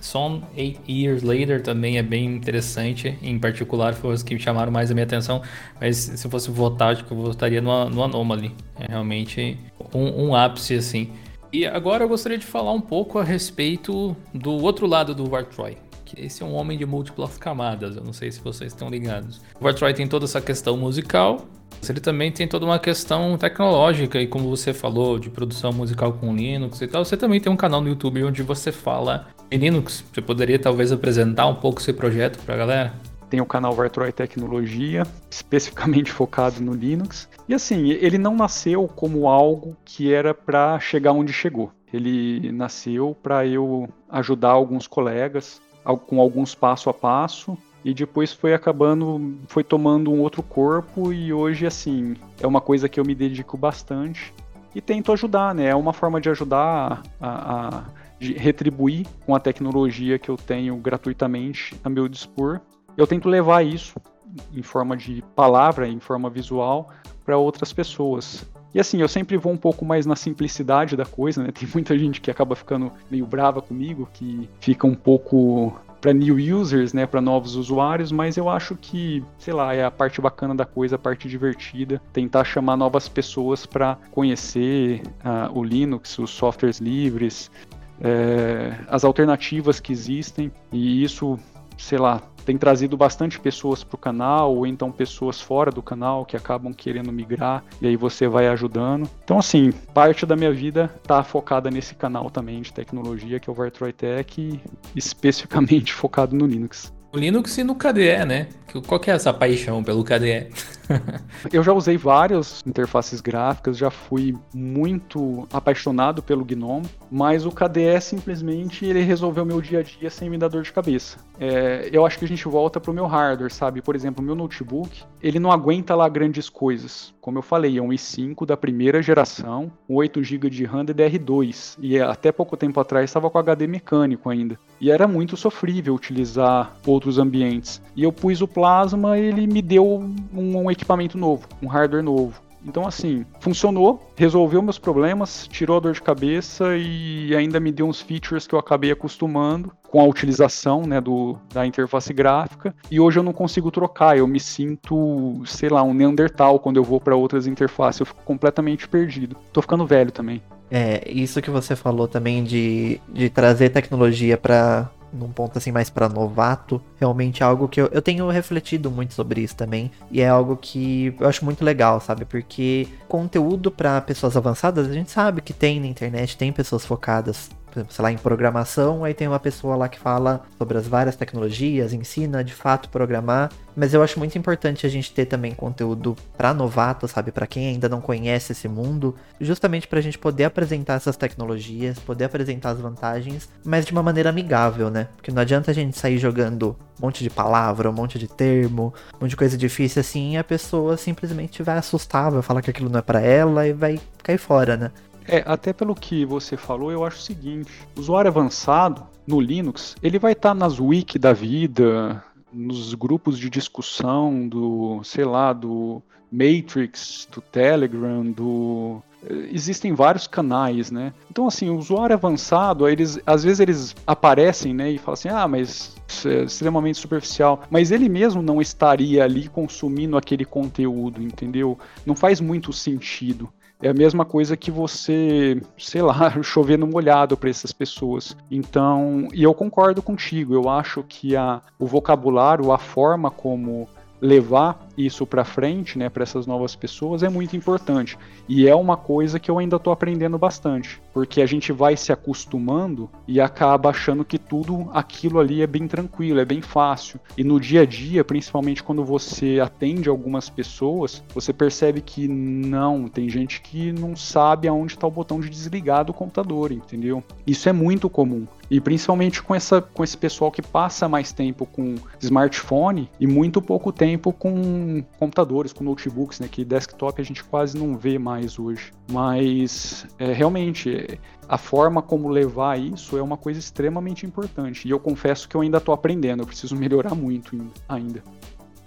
Son Eight Years Later também é bem interessante. Em particular, foi os que chamaram mais a minha atenção. Mas se eu fosse votar, acho que eu votaria no, no Anomaly. É realmente um, um ápice, assim. E agora eu gostaria de falar um pouco a respeito do outro lado do Wartroy. Que esse é um homem de múltiplas camadas, eu não sei se vocês estão ligados. O Wartroy tem toda essa questão musical, mas ele também tem toda uma questão tecnológica, e como você falou, de produção musical com Linux e tal, você também tem um canal no YouTube onde você fala em Linux. Você poderia talvez apresentar um pouco esse projeto para a galera? Tem o canal Vartroy Tecnologia, especificamente focado no Linux. E assim, ele não nasceu como algo que era para chegar onde chegou. Ele nasceu para eu ajudar alguns colegas com alguns passo a passo e depois foi acabando, foi tomando um outro corpo e hoje assim é uma coisa que eu me dedico bastante e tento ajudar, né? É uma forma de ajudar a, a de retribuir com a tecnologia que eu tenho gratuitamente a meu dispor eu tento levar isso em forma de palavra, em forma visual, para outras pessoas. E assim, eu sempre vou um pouco mais na simplicidade da coisa, né? Tem muita gente que acaba ficando meio brava comigo, que fica um pouco para new users, né, para novos usuários, mas eu acho que, sei lá, é a parte bacana da coisa, a parte divertida, tentar chamar novas pessoas para conhecer uh, o Linux, os softwares livres, é, as alternativas que existem, e isso, sei lá, tem trazido bastante pessoas para o canal, ou então pessoas fora do canal que acabam querendo migrar, e aí você vai ajudando. Então, assim, parte da minha vida está focada nesse canal também de tecnologia, que é o Vartroy Tech, especificamente focado no Linux. Linux e no KDE, né? Qual que é essa paixão pelo KDE? eu já usei várias interfaces gráficas, já fui muito apaixonado pelo GNOME, mas o KDE simplesmente ele resolveu meu dia a dia sem me dar dor de cabeça. É, eu acho que a gente volta pro meu hardware, sabe? Por exemplo, meu notebook, ele não aguenta lá grandes coisas. Como eu falei, é um i5 da primeira geração, 8 GB de RAM DDR2, e até pouco tempo atrás estava com HD mecânico ainda. E era muito sofrível utilizar outros ambientes. E eu pus o Plasma, ele me deu um, um equipamento novo, um hardware novo. Então, assim, funcionou, resolveu meus problemas, tirou a dor de cabeça e ainda me deu uns features que eu acabei acostumando com a utilização né, do, da interface gráfica. E hoje eu não consigo trocar, eu me sinto, sei lá, um Neandertal quando eu vou para outras interfaces, eu fico completamente perdido. Tô ficando velho também. É, isso que você falou também de, de trazer tecnologia para num ponto assim mais para novato, realmente é algo que eu, eu tenho refletido muito sobre isso também, e é algo que eu acho muito legal, sabe? Porque conteúdo para pessoas avançadas, a gente sabe que tem na internet, tem pessoas focadas sei lá, em programação, aí tem uma pessoa lá que fala sobre as várias tecnologias, ensina de fato programar, mas eu acho muito importante a gente ter também conteúdo para novato, sabe, para quem ainda não conhece esse mundo, justamente para a gente poder apresentar essas tecnologias, poder apresentar as vantagens, mas de uma maneira amigável, né? Porque não adianta a gente sair jogando um monte de palavra, um monte de termo, um monte de coisa difícil assim, e a pessoa simplesmente vai assustar, vai falar que aquilo não é para ela e vai cair fora, né? É, até pelo que você falou, eu acho o seguinte: o usuário avançado no Linux, ele vai estar tá nas wiki da vida, nos grupos de discussão do, sei lá, do Matrix, do Telegram, do existem vários canais, né? Então assim, o usuário avançado, eles às vezes eles aparecem, né, e falam assim: "Ah, mas isso é extremamente superficial", mas ele mesmo não estaria ali consumindo aquele conteúdo, entendeu? Não faz muito sentido é a mesma coisa que você, sei lá, chover no molhado para essas pessoas. Então, e eu concordo contigo, eu acho que a, o vocabulário, a forma como levar isso para frente, né, para essas novas pessoas é muito importante. E é uma coisa que eu ainda estou aprendendo bastante, porque a gente vai se acostumando e acaba achando que tudo aquilo ali é bem tranquilo, é bem fácil. E no dia a dia, principalmente quando você atende algumas pessoas, você percebe que não, tem gente que não sabe aonde está o botão de desligar do computador, entendeu? Isso é muito comum. E principalmente com, essa, com esse pessoal que passa mais tempo com smartphone e muito pouco tempo com computadores, com notebooks, né? Que desktop a gente quase não vê mais hoje. Mas é, realmente a forma como levar isso é uma coisa extremamente importante. E eu confesso que eu ainda estou aprendendo, eu preciso melhorar muito ainda.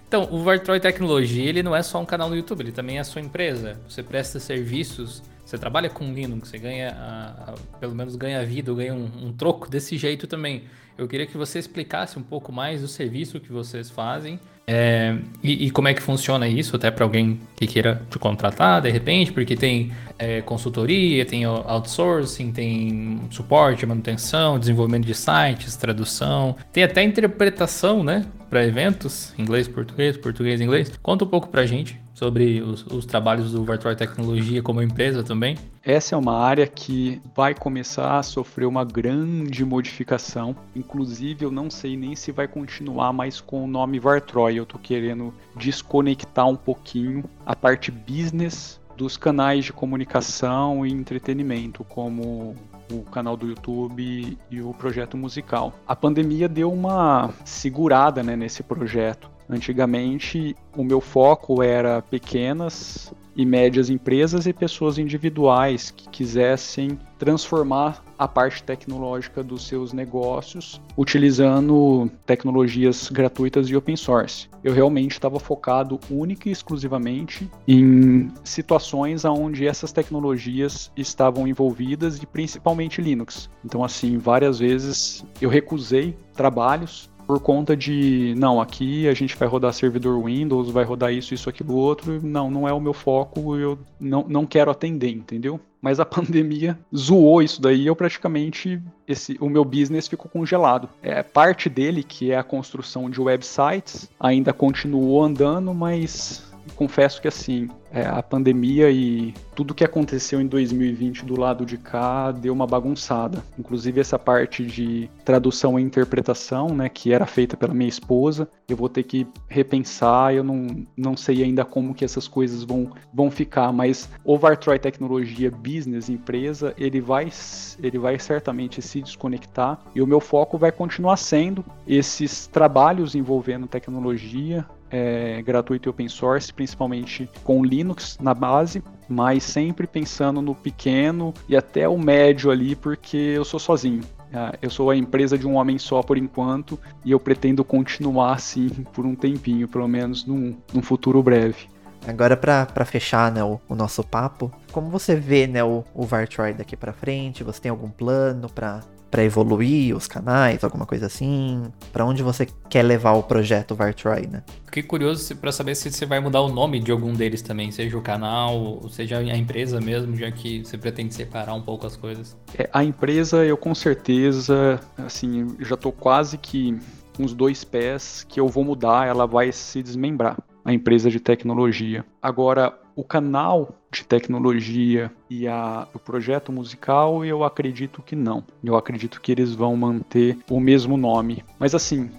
Então, o Vartroy Tecnologia, ele não é só um canal no YouTube, ele também é a sua empresa. Você presta serviços você trabalha com Linux, você ganha, a, a, pelo menos ganha vida, ganha um, um, troco desse jeito também. Eu queria que você explicasse um pouco mais do serviço que vocês fazem é, e, e, como é que funciona isso, até para alguém que queira te contratar de repente, porque tem é, consultoria, tem outsourcing, tem suporte, manutenção, desenvolvimento de sites, tradução, tem até interpretação, né, para eventos, inglês, português, português, inglês. Conta um pouco para a gente sobre os, os trabalhos do Virtual Tecnologia como empresa também? Essa é uma área que vai começar a sofrer uma grande modificação. Inclusive, eu não sei nem se vai continuar mais com o nome Vartroy. Eu estou querendo desconectar um pouquinho a parte business dos canais de comunicação e entretenimento, como o canal do YouTube e o projeto musical. A pandemia deu uma segurada né, nesse projeto. Antigamente, o meu foco era pequenas e médias empresas e pessoas individuais que quisessem transformar a parte tecnológica dos seus negócios utilizando tecnologias gratuitas e open source. Eu realmente estava focado única e exclusivamente em situações onde essas tecnologias estavam envolvidas e principalmente Linux. Então, assim, várias vezes eu recusei trabalhos por conta de, não, aqui a gente vai rodar servidor Windows, vai rodar isso, isso, aquilo, outro. Não, não é o meu foco, eu não, não quero atender, entendeu? Mas a pandemia zoou isso daí, eu praticamente, esse, o meu business ficou congelado. É, parte dele, que é a construção de websites, ainda continuou andando, mas confesso que assim, é, a pandemia e tudo que aconteceu em 2020 do lado de cá deu uma bagunçada. Inclusive essa parte de tradução e interpretação, né, que era feita pela minha esposa, eu vou ter que repensar, eu não, não sei ainda como que essas coisas vão, vão ficar, mas o Vartroy Tecnologia Business, empresa, ele vai, ele vai certamente se desconectar e o meu foco vai continuar sendo esses trabalhos envolvendo tecnologia, é, gratuito e open source, principalmente com Linux na base, mas sempre pensando no pequeno e até o médio ali, porque eu sou sozinho. Ah, eu sou a empresa de um homem só por enquanto e eu pretendo continuar assim por um tempinho, pelo menos num, num futuro breve. Agora, para fechar né, o, o, nosso papo, como você vê né, o, o Vartroy daqui para frente? Você tem algum plano para para evoluir os canais, alguma coisa assim? Para onde você quer levar o projeto Vartroy, né? Fiquei curioso para saber se você vai mudar o nome de algum deles também, seja o canal, seja a empresa mesmo, já que você pretende separar um pouco as coisas. É, a empresa, eu com certeza, assim, já tô quase que uns dois pés que eu vou mudar, ela vai se desmembrar. A empresa de tecnologia. Agora, o canal de tecnologia e a, o projeto musical, eu acredito que não. Eu acredito que eles vão manter o mesmo nome. Mas assim,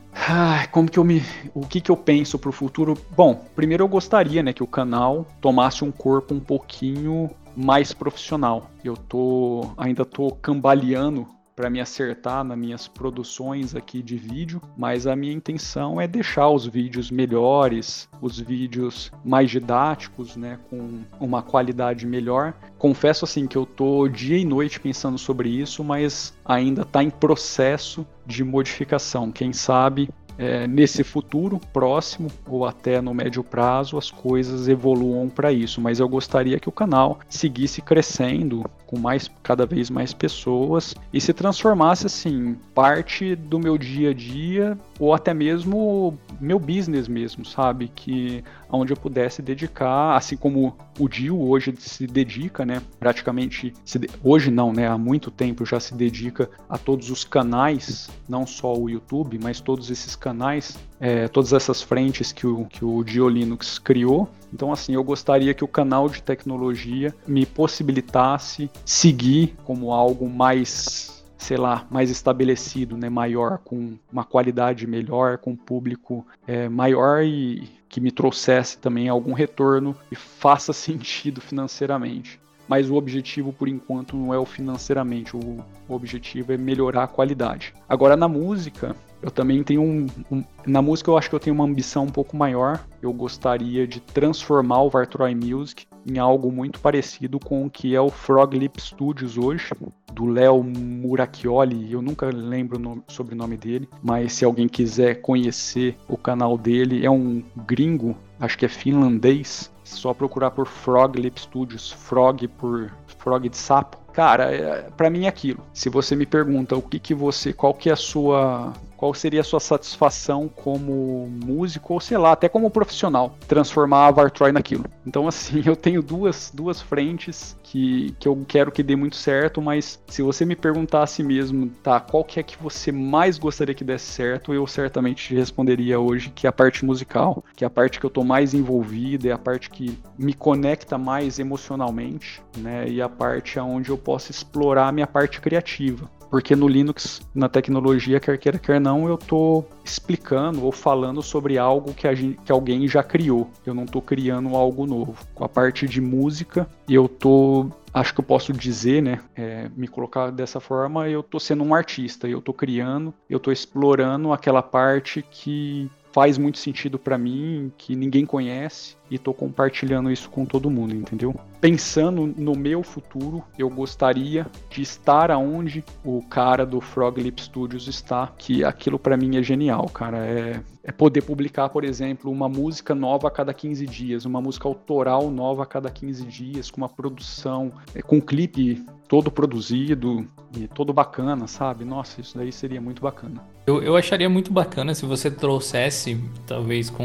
como que eu me. O que, que eu penso pro futuro? Bom, primeiro eu gostaria né, que o canal tomasse um corpo um pouquinho mais profissional. Eu tô ainda tô cambaleando para me acertar nas minhas produções aqui de vídeo, mas a minha intenção é deixar os vídeos melhores, os vídeos mais didáticos, né, com uma qualidade melhor. Confesso assim que eu tô dia e noite pensando sobre isso, mas ainda está em processo de modificação. Quem sabe é, nesse futuro próximo ou até no médio prazo as coisas evoluam para isso. Mas eu gostaria que o canal seguisse crescendo com mais cada vez mais pessoas e se transformasse assim parte do meu dia a dia ou até mesmo meu business mesmo, sabe? Que onde eu pudesse dedicar, assim como o Dio hoje se dedica, né? Praticamente, de... hoje não, né? Há muito tempo já se dedica a todos os canais, não só o YouTube, mas todos esses canais é, todas essas frentes que o, que o Dio Linux criou. Então, assim, eu gostaria que o canal de tecnologia me possibilitasse seguir como algo mais sei lá, mais estabelecido, né, maior, com uma qualidade melhor, com um público é, maior e que me trouxesse também algum retorno e faça sentido financeiramente. Mas o objetivo, por enquanto, não é o financeiramente, o objetivo é melhorar a qualidade. Agora, na música, eu também tenho um, um, Na música, eu acho que eu tenho uma ambição um pouco maior. Eu gostaria de transformar o Vartroy Music em algo muito parecido com o que é o Frog Lip Studios hoje, do Léo Muracchioli. Eu nunca lembro o sobrenome dele, mas se alguém quiser conhecer o canal dele, é um gringo, acho que é finlandês. Só procurar por Frog Lip Studios, Frog por Frog de sapo. Cara, é, para mim é aquilo. Se você me pergunta o que que você, qual que é a sua qual seria a sua satisfação como músico ou sei lá, até como profissional, transformar a Vartroy naquilo. Então assim, eu tenho duas, duas frentes que, que eu quero que dê muito certo, mas se você me perguntasse mesmo, tá, qual que é que você mais gostaria que desse certo, eu certamente responderia hoje que é a parte musical, que é a parte que eu tô mais envolvido, é a parte que me conecta mais emocionalmente, né, e a parte onde eu posso explorar a minha parte criativa porque no Linux, na tecnologia, quer queira, quer não, eu estou explicando ou falando sobre algo que, gente, que alguém já criou. Eu não estou criando algo novo. Com a parte de música, eu estou acho que eu posso dizer, né, é, me colocar dessa forma, eu estou sendo um artista, eu estou criando, eu estou explorando aquela parte que faz muito sentido para mim, que ninguém conhece e tô compartilhando isso com todo mundo, entendeu? Pensando no meu futuro, eu gostaria de estar aonde o cara do Frog Lip Studios está, que aquilo para mim é genial, cara, é é poder publicar, por exemplo, uma música nova a cada 15 dias, uma música autoral nova a cada 15 dias, com uma produção, é, com um clipe todo produzido e todo bacana, sabe? Nossa, isso daí seria muito bacana. Eu, eu acharia muito bacana se você trouxesse, talvez com.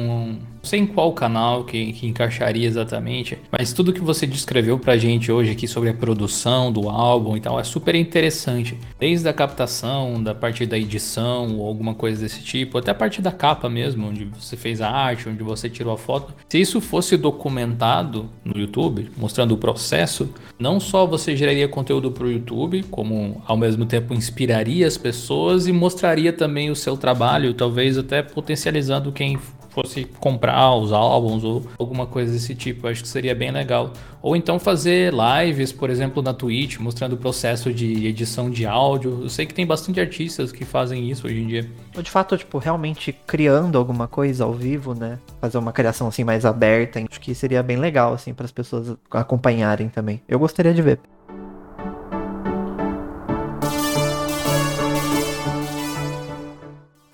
Não sei em qual canal que, que encaixaria exatamente, mas tudo que você descreveu pra gente hoje aqui sobre a produção do álbum e tal é super interessante. Desde a captação, da parte da edição ou alguma coisa desse tipo, até a parte da capa mesmo, onde você fez a arte, onde você tirou a foto. Se isso fosse documentado no YouTube, mostrando o processo, não só você geraria conteúdo pro YouTube, como ao mesmo tempo inspiraria as pessoas e mostraria também o seu trabalho, talvez até potencializando quem fosse comprar os álbuns ou alguma coisa desse tipo. Acho que seria bem legal. Ou então fazer lives, por exemplo, na Twitch, mostrando o processo de edição de áudio. Eu sei que tem bastante artistas que fazem isso hoje em dia. De fato, tipo, realmente criando alguma coisa ao vivo, né? Fazer uma criação assim mais aberta. Acho que seria bem legal, assim, para as pessoas acompanharem também. Eu gostaria de ver.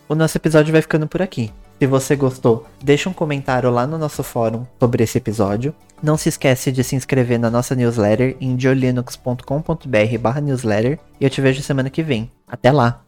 O nosso episódio vai ficando por aqui. Se você gostou, deixa um comentário lá no nosso fórum sobre esse episódio. Não se esquece de se inscrever na nossa newsletter em diolinux.com.br/newsletter e eu te vejo semana que vem. Até lá.